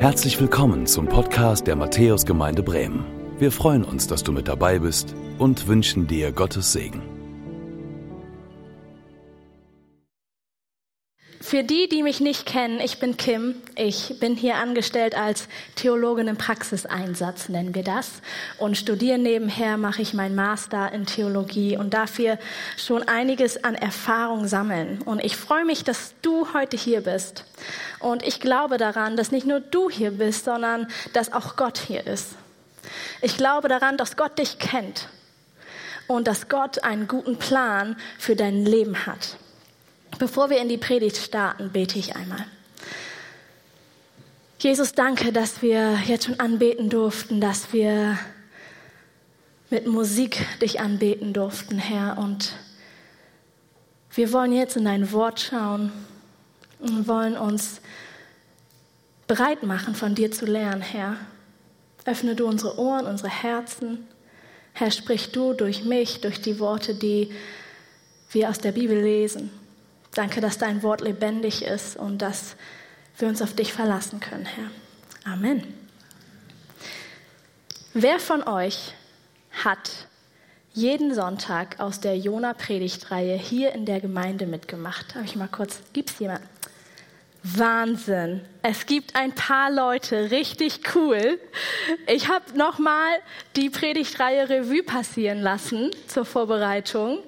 Herzlich willkommen zum Podcast der Matthäusgemeinde Bremen. Wir freuen uns, dass du mit dabei bist und wünschen dir Gottes Segen. Für die, die mich nicht kennen, ich bin Kim. Ich bin hier angestellt als Theologin im Praxiseinsatz, nennen wir das. Und studiere nebenher, mache ich meinen Master in Theologie und dafür schon einiges an Erfahrung sammeln. Und ich freue mich, dass du heute hier bist. Und ich glaube daran, dass nicht nur du hier bist, sondern dass auch Gott hier ist. Ich glaube daran, dass Gott dich kennt und dass Gott einen guten Plan für dein Leben hat. Bevor wir in die Predigt starten, bete ich einmal. Jesus, danke, dass wir jetzt schon anbeten durften, dass wir mit Musik dich anbeten durften, Herr. Und wir wollen jetzt in dein Wort schauen und wollen uns bereit machen, von dir zu lernen, Herr. Öffne du unsere Ohren, unsere Herzen. Herr, sprich du durch mich, durch die Worte, die wir aus der Bibel lesen. Danke, dass dein Wort lebendig ist und dass wir uns auf dich verlassen können, Herr. Amen. Wer von euch hat jeden Sonntag aus der Jona-Predigtreihe hier in der Gemeinde mitgemacht? Habe ich mal kurz, gibt es jemanden? Wahnsinn. Es gibt ein paar Leute, richtig cool. Ich habe nochmal die Predigtreihe Revue passieren lassen zur Vorbereitung.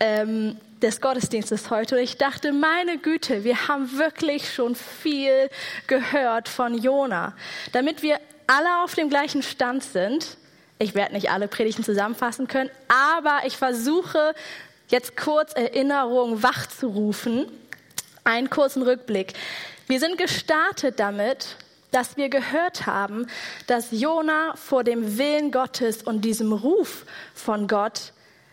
Ähm, des Gottesdienstes heute. Und ich dachte, meine Güte, wir haben wirklich schon viel gehört von Jona. Damit wir alle auf dem gleichen Stand sind, ich werde nicht alle Predigten zusammenfassen können, aber ich versuche jetzt kurz Erinnerungen wachzurufen. Einen kurzen Rückblick. Wir sind gestartet damit, dass wir gehört haben, dass Jona vor dem Willen Gottes und diesem Ruf von Gott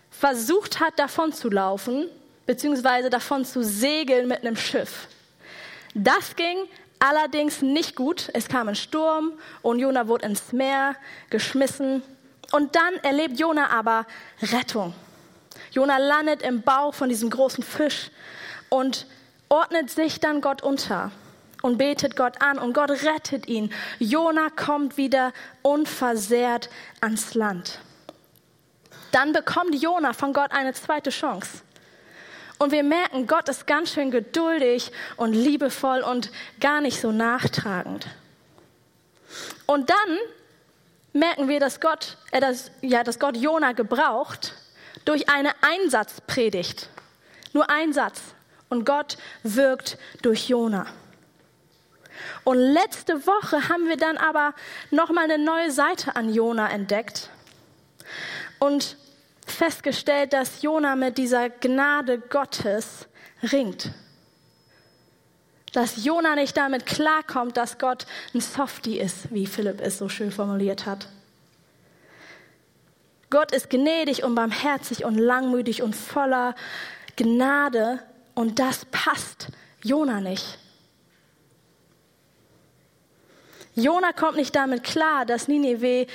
versucht hat, davon zu laufen, beziehungsweise davon zu segeln mit einem Schiff. Das ging allerdings nicht gut. Es kam ein Sturm und Jona wurde ins Meer geschmissen. Und dann erlebt Jona aber Rettung. Jona landet im Bauch von diesem großen Fisch und ordnet sich dann Gott unter und betet Gott an und Gott rettet ihn. Jona kommt wieder unversehrt ans Land. Dann bekommt Jona von Gott eine zweite Chance. Und wir merken, Gott ist ganz schön geduldig und liebevoll und gar nicht so nachtragend. Und dann merken wir, dass Gott, äh, dass, ja, dass Gott Jona gebraucht durch eine Einsatzpredigt. Nur ein Satz. Und Gott wirkt durch Jona. Und letzte Woche haben wir dann aber nochmal eine neue Seite an Jona entdeckt. Und festgestellt, dass Jona mit dieser Gnade Gottes ringt. Dass Jona nicht damit klarkommt, dass Gott ein Softie ist, wie Philipp es so schön formuliert hat. Gott ist gnädig und barmherzig und langmütig und voller Gnade und das passt Jona nicht. Jona kommt nicht damit klar, dass Nineveh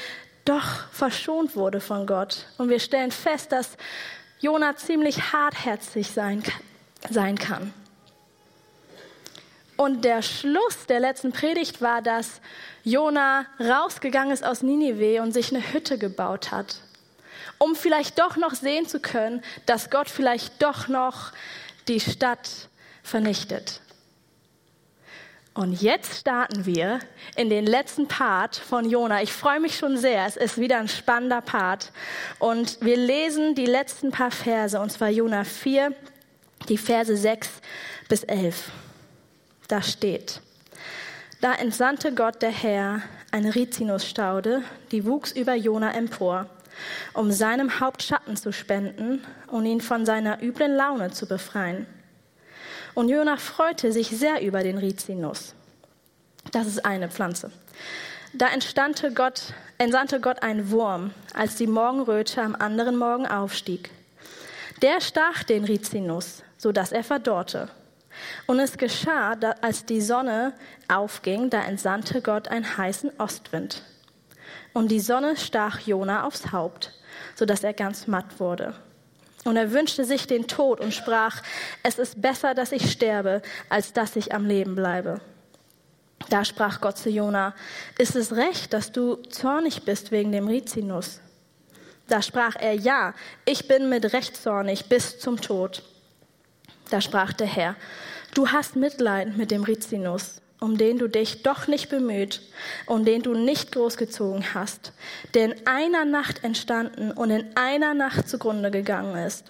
doch verschont wurde von Gott. Und wir stellen fest, dass Jona ziemlich hartherzig sein, sein kann. Und der Schluss der letzten Predigt war, dass Jona rausgegangen ist aus Ninive und sich eine Hütte gebaut hat, um vielleicht doch noch sehen zu können, dass Gott vielleicht doch noch die Stadt vernichtet. Und jetzt starten wir in den letzten Part von Jona. Ich freue mich schon sehr. Es ist wieder ein spannender Part. Und wir lesen die letzten paar Verse, und zwar Jona 4, die Verse 6 bis 11. Da steht, da entsandte Gott der Herr eine Rizinusstaude, die wuchs über Jona empor, um seinem Haupt Schatten zu spenden und ihn von seiner üblen Laune zu befreien. Und Jona freute sich sehr über den Rizinus. Das ist eine Pflanze. Da Gott, entsandte Gott einen Wurm, als die Morgenröte am anderen Morgen aufstieg. Der stach den Rizinus, so dass er verdorrte. Und es geschah, als die Sonne aufging, da entsandte Gott einen heißen Ostwind. Und die Sonne stach Jona aufs Haupt, so dass er ganz matt wurde. Und er wünschte sich den Tod und sprach, es ist besser, dass ich sterbe, als dass ich am Leben bleibe. Da sprach Gott zu Jona, ist es recht, dass du zornig bist wegen dem Rizinus? Da sprach er, ja, ich bin mit Recht zornig bis zum Tod. Da sprach der Herr, du hast Mitleid mit dem Rizinus, um den du dich doch nicht bemüht und den du nicht großgezogen hast, der in einer Nacht entstanden und in einer Nacht zugrunde gegangen ist.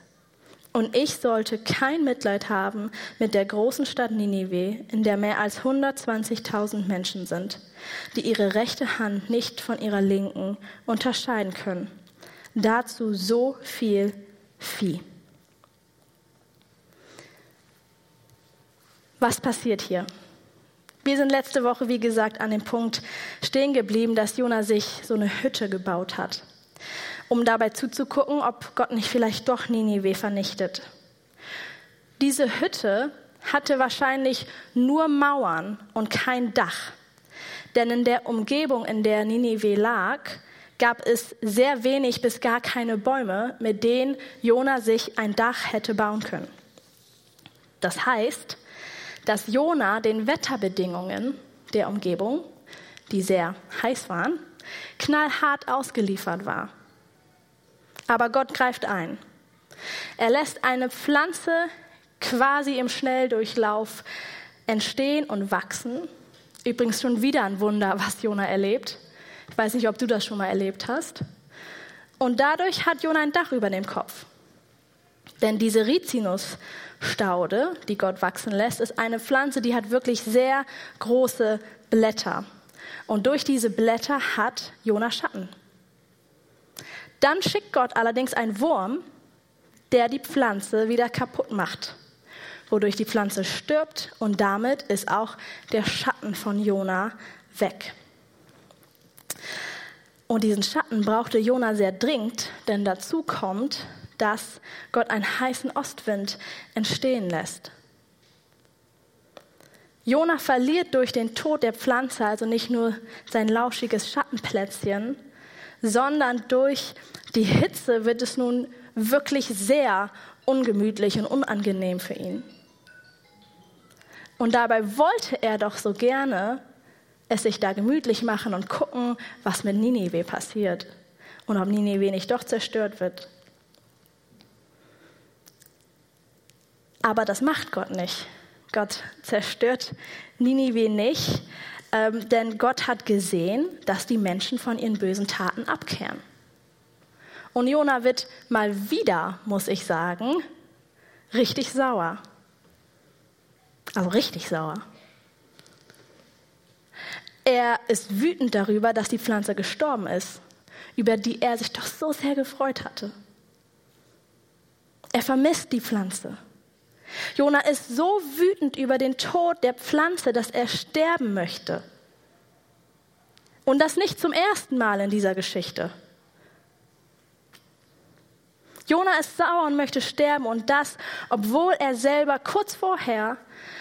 Und ich sollte kein Mitleid haben mit der großen Stadt Ninive, in der mehr als 120.000 Menschen sind, die ihre rechte Hand nicht von ihrer linken unterscheiden können. Dazu so viel Vieh. Was passiert hier? Wir sind letzte Woche, wie gesagt, an dem Punkt stehen geblieben, dass Jona sich so eine Hütte gebaut hat um dabei zuzugucken, ob Gott nicht vielleicht doch Ninive vernichtet. Diese Hütte hatte wahrscheinlich nur Mauern und kein Dach. Denn in der Umgebung, in der Ninive lag, gab es sehr wenig bis gar keine Bäume, mit denen Jona sich ein Dach hätte bauen können. Das heißt, dass Jona den Wetterbedingungen der Umgebung, die sehr heiß waren, knallhart ausgeliefert war. Aber Gott greift ein. Er lässt eine Pflanze quasi im Schnelldurchlauf entstehen und wachsen. Übrigens schon wieder ein Wunder, was Jona erlebt. Ich weiß nicht, ob du das schon mal erlebt hast. Und dadurch hat Jona ein Dach über dem Kopf. Denn diese Rizinusstaude, die Gott wachsen lässt, ist eine Pflanze, die hat wirklich sehr große Blätter. Und durch diese Blätter hat Jona Schatten. Dann schickt Gott allerdings einen Wurm, der die Pflanze wieder kaputt macht, wodurch die Pflanze stirbt und damit ist auch der Schatten von Jona weg. Und diesen Schatten brauchte Jona sehr dringend, denn dazu kommt, dass Gott einen heißen Ostwind entstehen lässt. Jona verliert durch den Tod der Pflanze also nicht nur sein lauschiges Schattenplätzchen, sondern durch die Hitze wird es nun wirklich sehr ungemütlich und unangenehm für ihn. Und dabei wollte er doch so gerne es sich da gemütlich machen und gucken, was mit Ninive passiert und ob Ninive nicht doch zerstört wird. Aber das macht Gott nicht. Gott zerstört Ninive nicht, ähm, denn Gott hat gesehen, dass die Menschen von ihren bösen Taten abkehren. Und Jona wird mal wieder, muss ich sagen, richtig sauer. Also richtig sauer. Er ist wütend darüber, dass die Pflanze gestorben ist, über die er sich doch so sehr gefreut hatte. Er vermisst die Pflanze. Jona ist so wütend über den Tod der Pflanze, dass er sterben möchte. Und das nicht zum ersten Mal in dieser Geschichte. Jona ist sauer und möchte sterben und das, obwohl er selber kurz vorher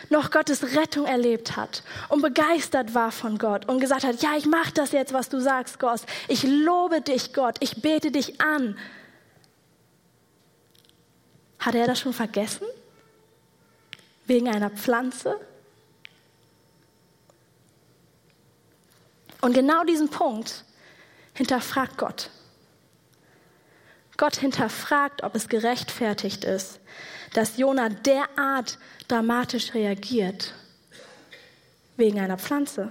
noch Gottes Rettung erlebt hat und begeistert war von Gott und gesagt hat, ja, ich mache das jetzt, was du sagst, Gott. Ich lobe dich, Gott. Ich bete dich an. Hat er das schon vergessen? Wegen einer Pflanze? Und genau diesen Punkt hinterfragt Gott. Gott hinterfragt, ob es gerechtfertigt ist, dass Jona derart dramatisch reagiert wegen einer Pflanze.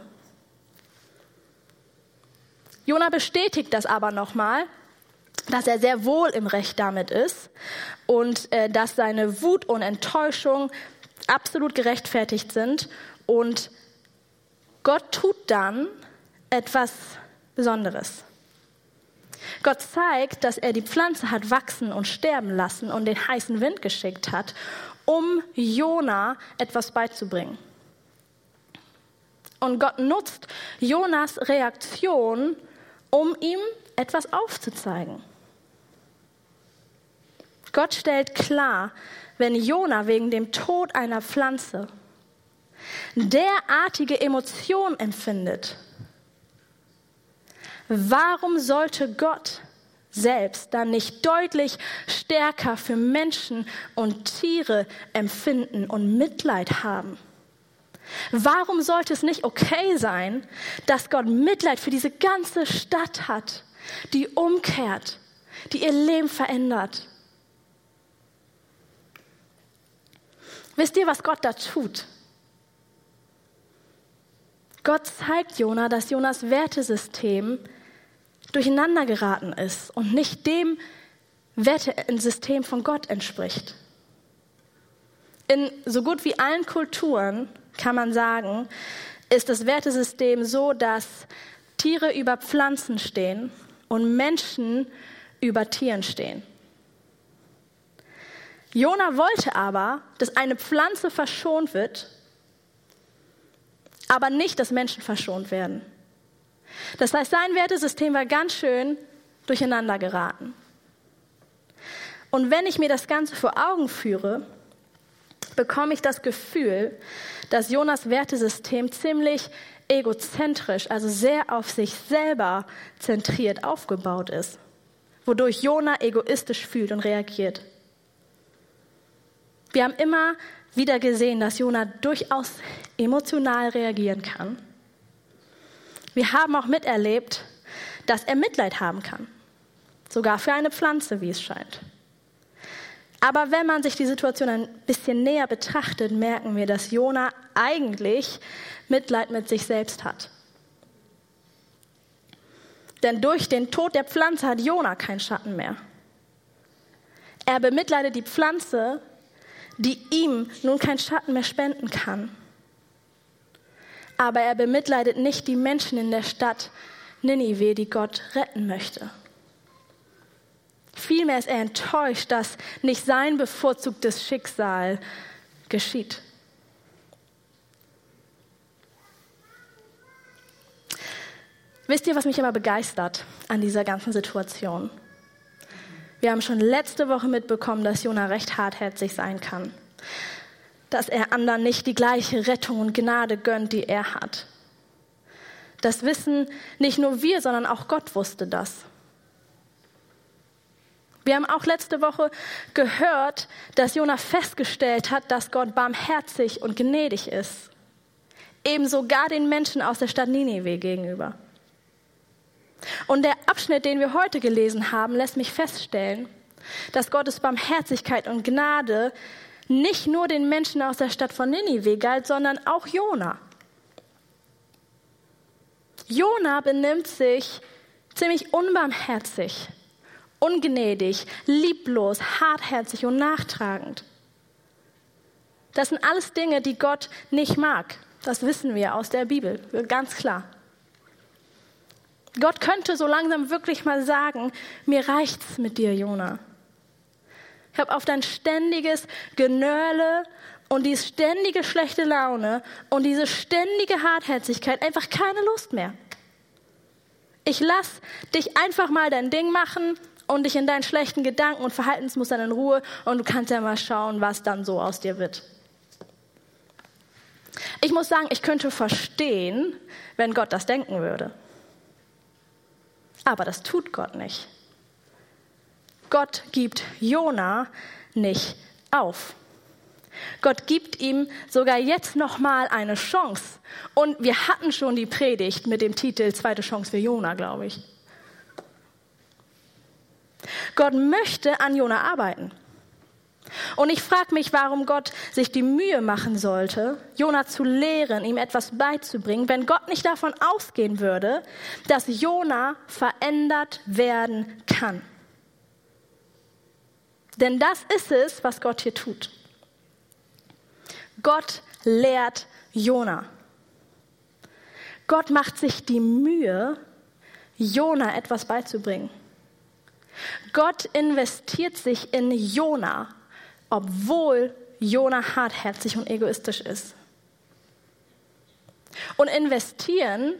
Jona bestätigt das aber nochmal, dass er sehr wohl im Recht damit ist und äh, dass seine Wut und Enttäuschung absolut gerechtfertigt sind. Und Gott tut dann etwas Besonderes. Gott zeigt, dass er die Pflanze hat wachsen und sterben lassen und den heißen Wind geschickt hat, um Jona etwas beizubringen. Und Gott nutzt Jonas Reaktion, um ihm etwas aufzuzeigen. Gott stellt klar, wenn Jona wegen dem Tod einer Pflanze derartige Emotionen empfindet, warum sollte Gott selbst dann nicht deutlich stärker für Menschen und Tiere empfinden und Mitleid haben? Warum sollte es nicht okay sein, dass Gott Mitleid für diese ganze Stadt hat, die umkehrt, die ihr Leben verändert? Wisst ihr, was Gott da tut? Gott zeigt Jona, dass Jonas Wertesystem durcheinander geraten ist und nicht dem Wertesystem von Gott entspricht. In so gut wie allen Kulturen kann man sagen, ist das Wertesystem so, dass Tiere über Pflanzen stehen und Menschen über Tieren stehen. Jona wollte aber, dass eine Pflanze verschont wird, aber nicht, dass Menschen verschont werden. Das heißt, sein Wertesystem war ganz schön durcheinander geraten. Und wenn ich mir das Ganze vor Augen führe, bekomme ich das Gefühl, dass Jonas Wertesystem ziemlich egozentrisch, also sehr auf sich selber zentriert aufgebaut ist, wodurch Jona egoistisch fühlt und reagiert. Wir haben immer wieder gesehen, dass Jona durchaus emotional reagieren kann. Wir haben auch miterlebt, dass er Mitleid haben kann, sogar für eine Pflanze, wie es scheint. Aber wenn man sich die Situation ein bisschen näher betrachtet, merken wir, dass Jona eigentlich Mitleid mit sich selbst hat. Denn durch den Tod der Pflanze hat Jona keinen Schatten mehr. Er bemitleidet die Pflanze, die ihm nun keinen Schatten mehr spenden kann. Aber er bemitleidet nicht die Menschen in der Stadt Ninive, die Gott retten möchte. Vielmehr ist er enttäuscht, dass nicht sein bevorzugtes Schicksal geschieht. Wisst ihr, was mich immer begeistert an dieser ganzen Situation? Wir haben schon letzte Woche mitbekommen, dass Jona recht hartherzig sein kann. Dass er anderen nicht die gleiche Rettung und Gnade gönnt, die er hat. Das wissen nicht nur wir, sondern auch Gott wusste das. Wir haben auch letzte Woche gehört, dass Jona festgestellt hat, dass Gott barmherzig und gnädig ist. Ebenso gar den Menschen aus der Stadt Ninive gegenüber. Und der Abschnitt, den wir heute gelesen haben, lässt mich feststellen, dass Gottes Barmherzigkeit und Gnade nicht nur den Menschen aus der Stadt von Ninive galt, sondern auch Jona. Jona benimmt sich ziemlich unbarmherzig ungnädig, lieblos, hartherzig und nachtragend. Das sind alles Dinge, die Gott nicht mag. Das wissen wir aus der Bibel, ganz klar. Gott könnte so langsam wirklich mal sagen, mir reicht's mit dir, Jona. Ich habe auf dein ständiges Genörle und die ständige schlechte Laune und diese ständige Hartherzigkeit einfach keine Lust mehr. Ich lass dich einfach mal dein Ding machen und dich in deinen schlechten Gedanken und Verhaltensmustern in Ruhe und du kannst ja mal schauen, was dann so aus dir wird. Ich muss sagen, ich könnte verstehen, wenn Gott das denken würde. Aber das tut Gott nicht. Gott gibt Jona nicht auf. Gott gibt ihm sogar jetzt noch mal eine Chance. Und wir hatten schon die Predigt mit dem Titel Zweite Chance für Jona, glaube ich. Gott möchte an Jona arbeiten. Und ich frage mich, warum Gott sich die Mühe machen sollte, Jona zu lehren, ihm etwas beizubringen, wenn Gott nicht davon ausgehen würde, dass Jona verändert werden kann. Denn das ist es, was Gott hier tut. Gott lehrt Jona. Gott macht sich die Mühe, Jona etwas beizubringen. Gott investiert sich in Jona, obwohl Jona hartherzig und egoistisch ist. Und investieren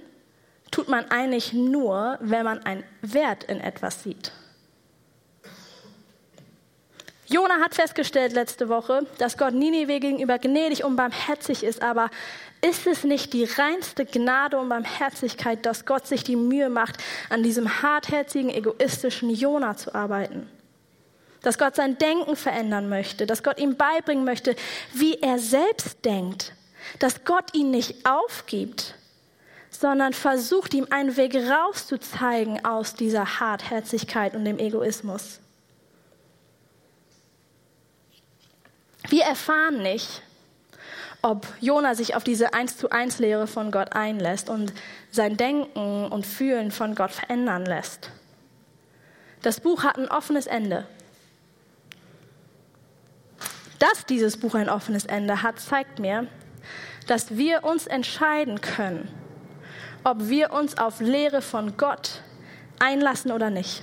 tut man eigentlich nur, wenn man einen Wert in etwas sieht. Jona hat festgestellt letzte Woche, dass Gott Ninive gegenüber gnädig und barmherzig ist, aber ist es nicht die reinste Gnade und Barmherzigkeit, dass Gott sich die Mühe macht, an diesem hartherzigen, egoistischen Jona zu arbeiten? Dass Gott sein Denken verändern möchte, dass Gott ihm beibringen möchte, wie er selbst denkt, dass Gott ihn nicht aufgibt, sondern versucht ihm einen Weg rauszuzeigen aus dieser Hartherzigkeit und dem Egoismus. Wir erfahren nicht, ob Jona sich auf diese Eins zu eins Lehre von Gott einlässt und sein Denken und Fühlen von Gott verändern lässt. Das Buch hat ein offenes Ende. Dass dieses Buch ein offenes Ende hat, zeigt mir, dass wir uns entscheiden können, ob wir uns auf Lehre von Gott einlassen oder nicht.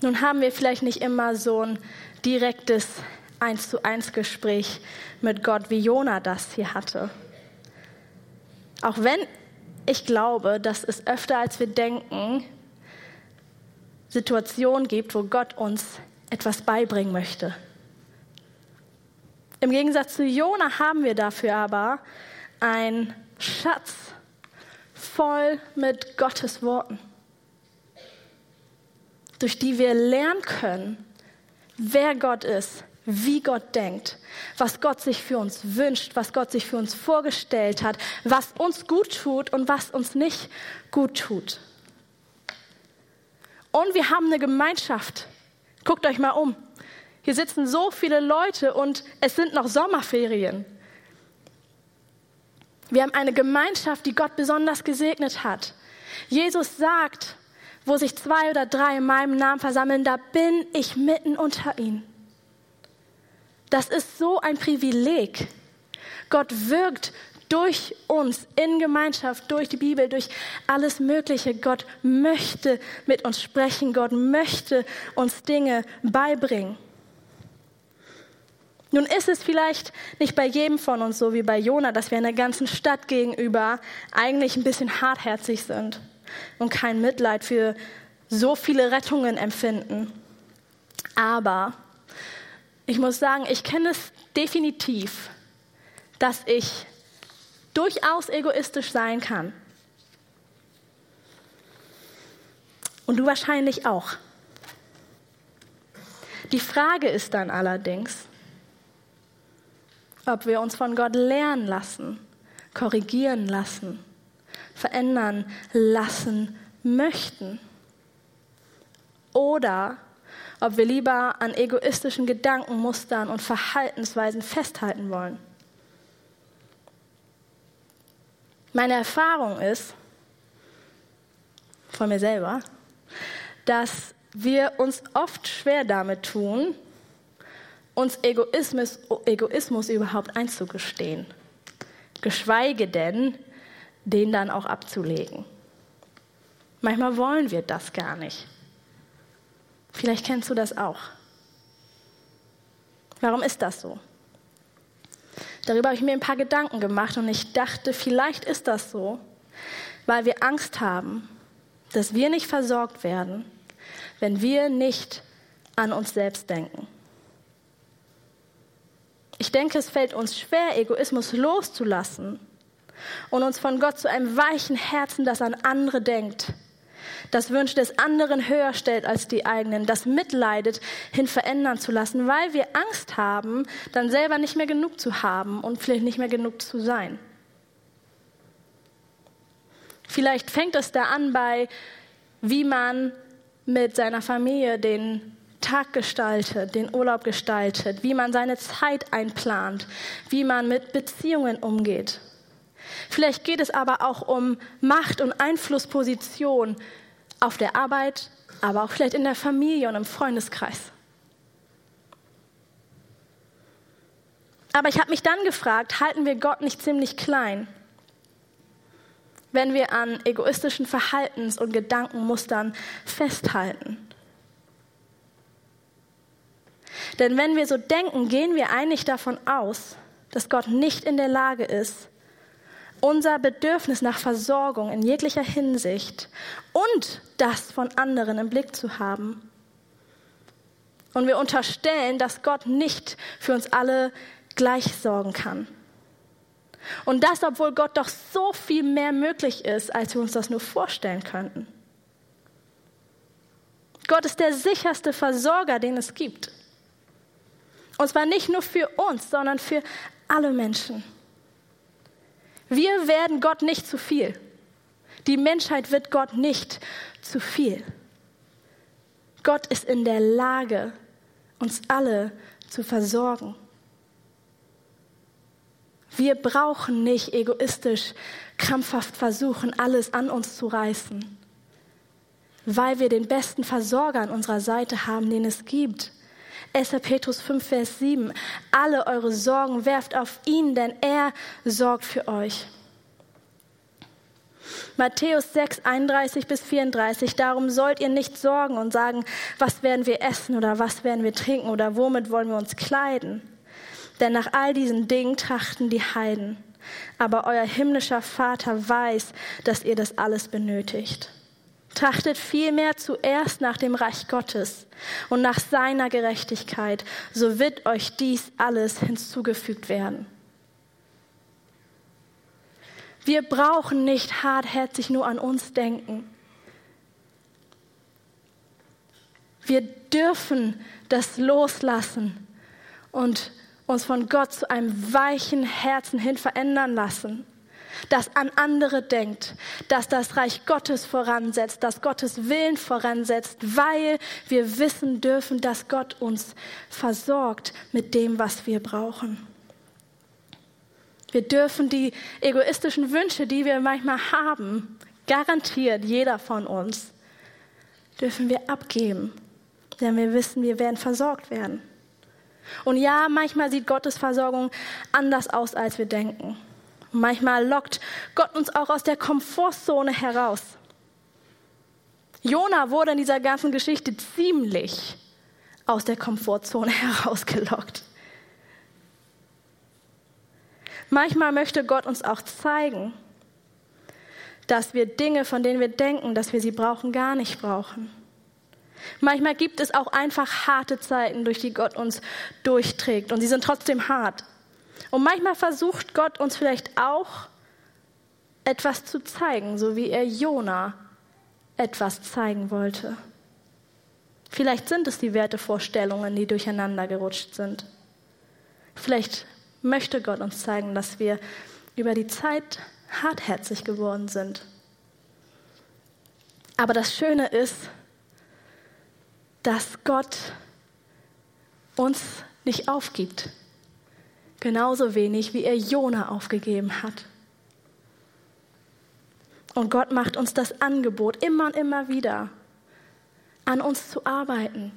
Nun haben wir vielleicht nicht immer so ein direktes Eins zu eins Gespräch mit Gott, wie Jona das hier hatte. Auch wenn ich glaube, dass es öfter als wir denken Situationen gibt, wo Gott uns etwas beibringen möchte. Im Gegensatz zu Jona haben wir dafür aber einen Schatz voll mit Gottes Worten, durch die wir lernen können, wer Gott ist, wie Gott denkt, was Gott sich für uns wünscht, was Gott sich für uns vorgestellt hat, was uns gut tut und was uns nicht gut tut. Und wir haben eine Gemeinschaft. Guckt euch mal um. Hier sitzen so viele Leute und es sind noch Sommerferien. Wir haben eine Gemeinschaft, die Gott besonders gesegnet hat. Jesus sagt, wo sich zwei oder drei in meinem Namen versammeln, da bin ich mitten unter ihnen. Das ist so ein Privileg. Gott wirkt durch uns in Gemeinschaft, durch die Bibel, durch alles Mögliche. Gott möchte mit uns sprechen. Gott möchte uns Dinge beibringen. Nun ist es vielleicht nicht bei jedem von uns so wie bei Jona, dass wir einer ganzen Stadt gegenüber eigentlich ein bisschen hartherzig sind und kein Mitleid für so viele Rettungen empfinden. Aber ich muss sagen, ich kenne es definitiv, dass ich durchaus egoistisch sein kann. Und du wahrscheinlich auch. Die Frage ist dann allerdings, ob wir uns von Gott lernen lassen, korrigieren lassen, verändern lassen möchten. Oder ob wir lieber an egoistischen Gedankenmustern und Verhaltensweisen festhalten wollen. Meine Erfahrung ist, von mir selber, dass wir uns oft schwer damit tun, uns Egoismus, Egoismus überhaupt einzugestehen, geschweige denn, den dann auch abzulegen. Manchmal wollen wir das gar nicht. Vielleicht kennst du das auch. Warum ist das so? Darüber habe ich mir ein paar Gedanken gemacht und ich dachte, vielleicht ist das so, weil wir Angst haben, dass wir nicht versorgt werden, wenn wir nicht an uns selbst denken. Ich denke, es fällt uns schwer, Egoismus loszulassen und uns von Gott zu einem weichen Herzen, das an andere denkt, das Wünsche des anderen höher stellt als die eigenen, das mitleidet, hin verändern zu lassen, weil wir Angst haben, dann selber nicht mehr genug zu haben und vielleicht nicht mehr genug zu sein. Vielleicht fängt es da an bei, wie man mit seiner Familie den Tag gestaltet, den Urlaub gestaltet, wie man seine Zeit einplant, wie man mit Beziehungen umgeht. Vielleicht geht es aber auch um Macht- und Einflussposition auf der Arbeit, aber auch vielleicht in der Familie und im Freundeskreis. Aber ich habe mich dann gefragt, halten wir Gott nicht ziemlich klein, wenn wir an egoistischen Verhaltens- und Gedankenmustern festhalten? Denn wenn wir so denken, gehen wir eigentlich davon aus, dass Gott nicht in der Lage ist, unser Bedürfnis nach Versorgung in jeglicher Hinsicht und das von anderen im Blick zu haben. Und wir unterstellen, dass Gott nicht für uns alle gleich sorgen kann. Und das, obwohl Gott doch so viel mehr möglich ist, als wir uns das nur vorstellen könnten. Gott ist der sicherste Versorger, den es gibt. Und zwar nicht nur für uns, sondern für alle Menschen. Wir werden Gott nicht zu viel. Die Menschheit wird Gott nicht zu viel. Gott ist in der Lage, uns alle zu versorgen. Wir brauchen nicht egoistisch, krampfhaft versuchen, alles an uns zu reißen, weil wir den besten Versorger an unserer Seite haben, den es gibt. 1. Petrus 5, Vers 7. Alle eure Sorgen werft auf ihn, denn er sorgt für euch. Matthäus 6, 31 bis 34. Darum sollt ihr nicht sorgen und sagen, was werden wir essen oder was werden wir trinken oder womit wollen wir uns kleiden. Denn nach all diesen Dingen trachten die Heiden. Aber euer himmlischer Vater weiß, dass ihr das alles benötigt. Trachtet vielmehr zuerst nach dem Reich Gottes und nach seiner Gerechtigkeit, so wird euch dies alles hinzugefügt werden. Wir brauchen nicht hartherzig nur an uns denken. Wir dürfen das loslassen und uns von Gott zu einem weichen Herzen hin verändern lassen, das an andere denkt, das das Reich Gottes voransetzt, das Gottes Willen voransetzt, weil wir wissen dürfen, dass Gott uns versorgt mit dem, was wir brauchen. Wir dürfen die egoistischen Wünsche, die wir manchmal haben, garantiert jeder von uns, dürfen wir abgeben, denn wir wissen, wir werden versorgt werden. Und ja, manchmal sieht Gottes Versorgung anders aus, als wir denken. Manchmal lockt Gott uns auch aus der Komfortzone heraus. Jona wurde in dieser ganzen Geschichte ziemlich aus der Komfortzone herausgelockt. Manchmal möchte Gott uns auch zeigen, dass wir Dinge, von denen wir denken, dass wir sie brauchen, gar nicht brauchen. Manchmal gibt es auch einfach harte Zeiten, durch die Gott uns durchträgt und sie sind trotzdem hart. Und manchmal versucht Gott uns vielleicht auch etwas zu zeigen, so wie er Jona etwas zeigen wollte. Vielleicht sind es die Wertevorstellungen, die durcheinander gerutscht sind. Vielleicht möchte Gott uns zeigen, dass wir über die Zeit hartherzig geworden sind. Aber das Schöne ist, dass Gott uns nicht aufgibt. Genauso wenig, wie er Jona aufgegeben hat. Und Gott macht uns das Angebot immer und immer wieder, an uns zu arbeiten,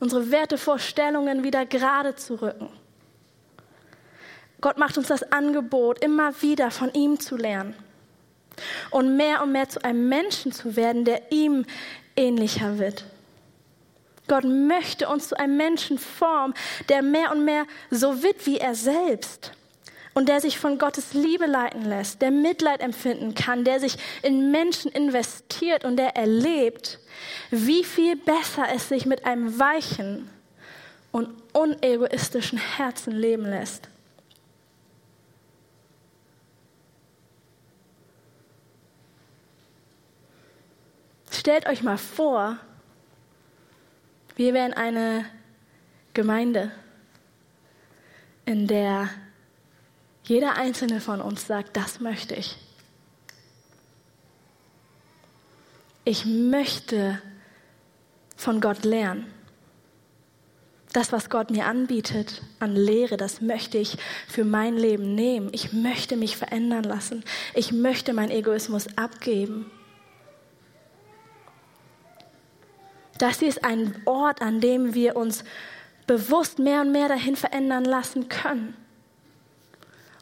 unsere Wertevorstellungen wieder gerade zu rücken. Gott macht uns das Angebot, immer wieder von ihm zu lernen und mehr und mehr zu einem Menschen zu werden, der ihm ähnlicher wird. Gott möchte uns zu einem Menschen formen, der mehr und mehr so wird wie er selbst und der sich von Gottes Liebe leiten lässt, der Mitleid empfinden kann, der sich in Menschen investiert und der erlebt, wie viel besser es sich mit einem weichen und unegoistischen Herzen leben lässt. Stellt euch mal vor, wir wären eine Gemeinde, in der jeder einzelne von uns sagt, das möchte ich. Ich möchte von Gott lernen. Das, was Gott mir anbietet an Lehre, das möchte ich für mein Leben nehmen. Ich möchte mich verändern lassen. Ich möchte meinen Egoismus abgeben. Das ist ein Ort, an dem wir uns bewusst mehr und mehr dahin verändern lassen können.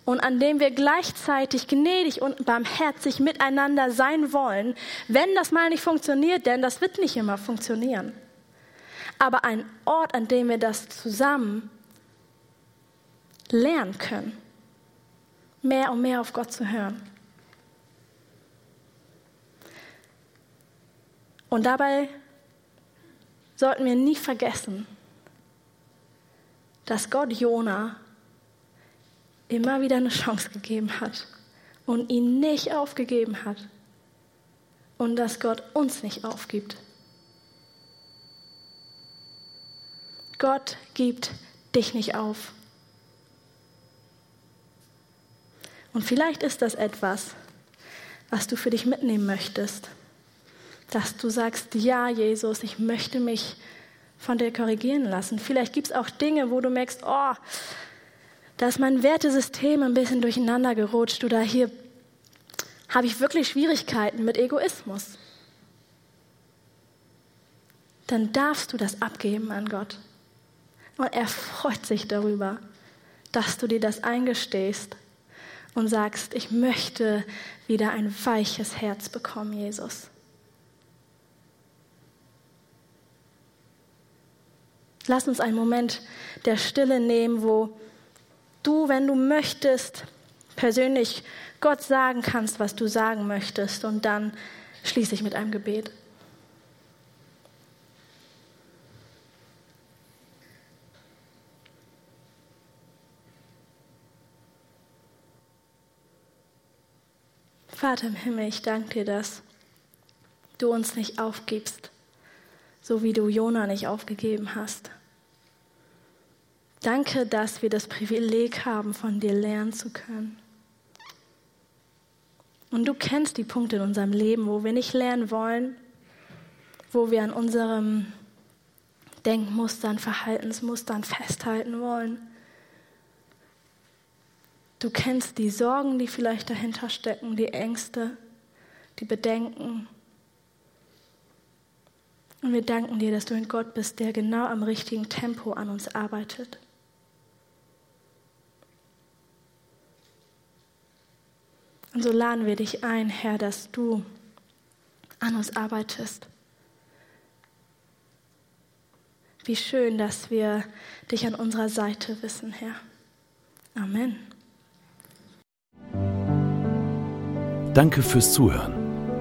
Und an dem wir gleichzeitig gnädig und barmherzig miteinander sein wollen, wenn das mal nicht funktioniert, denn das wird nicht immer funktionieren. Aber ein Ort, an dem wir das zusammen lernen können, mehr und mehr auf Gott zu hören. Und dabei sollten wir nie vergessen, dass Gott Jona immer wieder eine Chance gegeben hat und ihn nicht aufgegeben hat und dass Gott uns nicht aufgibt. Gott gibt dich nicht auf. Und vielleicht ist das etwas, was du für dich mitnehmen möchtest. Dass du sagst, ja, Jesus, ich möchte mich von dir korrigieren lassen. Vielleicht gibt es auch Dinge, wo du merkst, oh, da ist mein Wertesystem ein bisschen durcheinander gerutscht oder hier habe ich wirklich Schwierigkeiten mit Egoismus. Dann darfst du das abgeben an Gott. Und er freut sich darüber, dass du dir das eingestehst und sagst, ich möchte wieder ein weiches Herz bekommen, Jesus. Lass uns einen Moment der Stille nehmen, wo du, wenn du möchtest, persönlich Gott sagen kannst, was du sagen möchtest. Und dann schließe ich mit einem Gebet. Vater im Himmel, ich danke dir, dass du uns nicht aufgibst, so wie du Jona nicht aufgegeben hast. Danke, dass wir das Privileg haben, von dir lernen zu können. Und du kennst die Punkte in unserem Leben, wo wir nicht lernen wollen, wo wir an unserem Denkmustern, Verhaltensmustern festhalten wollen. Du kennst die Sorgen, die vielleicht dahinter stecken, die Ängste, die Bedenken. Und wir danken dir, dass du ein Gott bist, der genau am richtigen Tempo an uns arbeitet. Und so laden wir dich ein, Herr, dass du an uns arbeitest. Wie schön, dass wir dich an unserer Seite wissen, Herr. Amen. Danke fürs Zuhören.